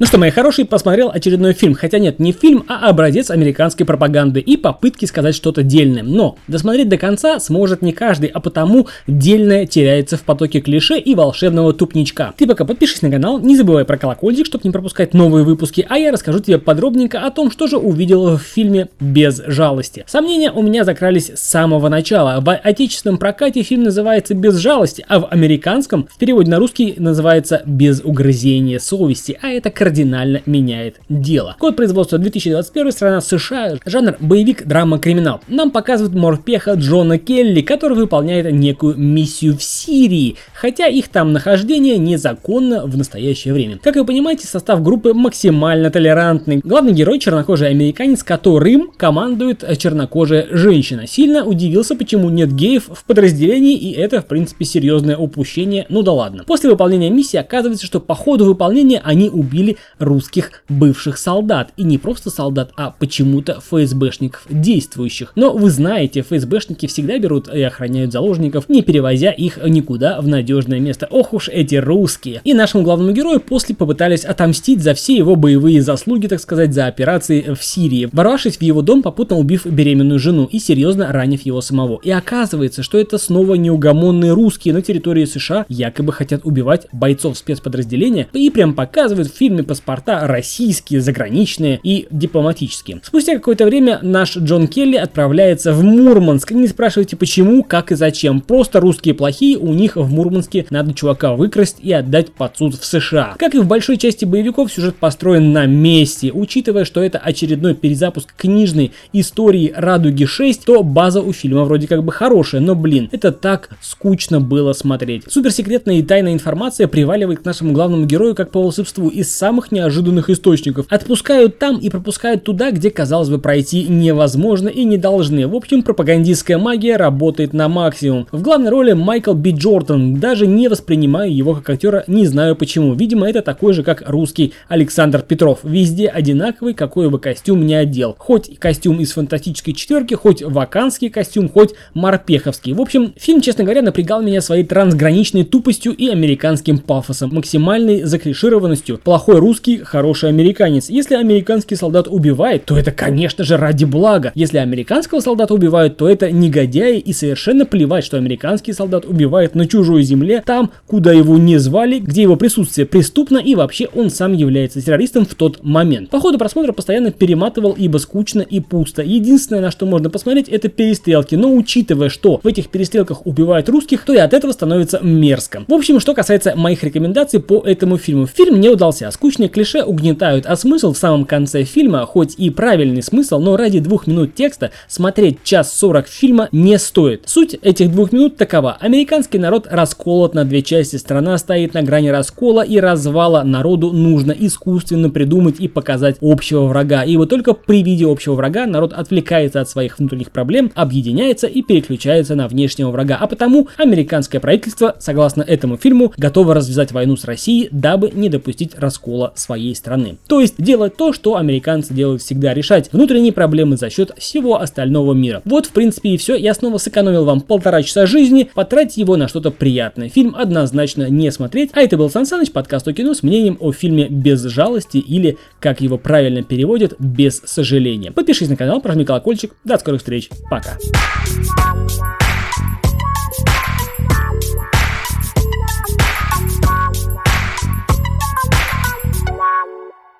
Ну что, мои хорошие, посмотрел очередной фильм. Хотя нет, не фильм, а образец американской пропаганды и попытки сказать что-то дельное. Но досмотреть до конца сможет не каждый, а потому дельное теряется в потоке клише и волшебного тупничка. Ты пока подпишись на канал, не забывай про колокольчик, чтобы не пропускать новые выпуски, а я расскажу тебе подробненько о том, что же увидел в фильме «Без жалости». Сомнения у меня закрались с самого начала. В отечественном прокате фильм называется «Без жалости», а в американском в переводе на русский называется «Без угрызения совести», а это кардинально меняет дело. Код производства 2021, страна США, жанр боевик, драма, криминал. Нам показывают морпеха Джона Келли, который выполняет некую миссию в Сирии, хотя их там нахождение незаконно в настоящее время. Как вы понимаете, состав группы максимально толерантный. Главный герой чернокожий американец, которым командует чернокожая женщина. Сильно удивился, почему нет геев в подразделении, и это, в принципе, серьезное упущение, ну да ладно. После выполнения миссии оказывается, что по ходу выполнения они убили русских бывших солдат. И не просто солдат, а почему-то ФСБшников действующих. Но вы знаете, ФСБшники всегда берут и охраняют заложников, не перевозя их никуда в надежное место. Ох уж эти русские. И нашему главному герою после попытались отомстить за все его боевые заслуги, так сказать, за операции в Сирии, ворвавшись в его дом, попутно убив беременную жену и серьезно ранив его самого. И оказывается, что это снова неугомонные русские на территории США якобы хотят убивать бойцов спецподразделения и прям показывают в фильме паспорта российские, заграничные и дипломатические. Спустя какое-то время наш Джон Келли отправляется в Мурманск. Не спрашивайте почему, как и зачем. Просто русские плохие, у них в Мурманске надо чувака выкрасть и отдать под суд в США. Как и в большой части боевиков, сюжет построен на месте. Учитывая, что это очередной перезапуск книжной истории Радуги 6, то база у фильма вроде как бы хорошая, но блин, это так скучно было смотреть. Суперсекретная и тайная информация приваливает к нашему главному герою как по волшебству из самых неожиданных источников. Отпускают там и пропускают туда, где, казалось бы, пройти невозможно и не должны. В общем, пропагандистская магия работает на максимум. В главной роли Майкл Би Джордан. Даже не воспринимаю его как актера, не знаю почему. Видимо, это такой же, как русский Александр Петров. Везде одинаковый, какой бы костюм не одел. Хоть костюм из фантастической четверки, хоть ваканский костюм, хоть морпеховский. В общем, фильм, честно говоря, напрягал меня своей трансграничной тупостью и американским пафосом, максимальной заклишированностью. Плохой русский, хороший американец. Если американский солдат убивает, то это, конечно же, ради блага. Если американского солдата убивают, то это негодяи и совершенно плевать, что американский солдат убивает на чужой земле, там, куда его не звали, где его присутствие преступно и вообще он сам является террористом в тот момент. По ходу просмотра постоянно перематывал, ибо скучно и пусто. Единственное, на что можно посмотреть, это перестрелки, но учитывая, что в этих перестрелках убивают русских, то и от этого становится мерзко. В общем, что касается моих рекомендаций по этому фильму. Фильм не удался, скучные клише угнетают, а смысл в самом конце фильма, хоть и правильный смысл, но ради двух минут текста смотреть час сорок фильма не стоит. Суть этих двух минут такова. Американский народ расколот на две части, страна стоит на грани раскола и развала, народу нужно искусственно придумать и показать общего врага. И вот только при виде общего врага народ отвлекается от своих внутренних проблем, объединяется и переключается на внешнего врага. А потому американское правительство, согласно этому фильму, готово развязать войну с Россией, дабы не допустить раскола своей страны. То есть делать то, что американцы делают всегда, решать внутренние проблемы за счет всего остального мира. Вот в принципе и все. Я снова сэкономил вам полтора часа жизни, потратьте его на что-то приятное. Фильм однозначно не смотреть. А это был Сан Саныч, подкаст о кино с мнением о фильме «Без жалости» или, как его правильно переводят, «Без сожаления». Подпишись на канал, прожми колокольчик. До скорых встреч. Пока.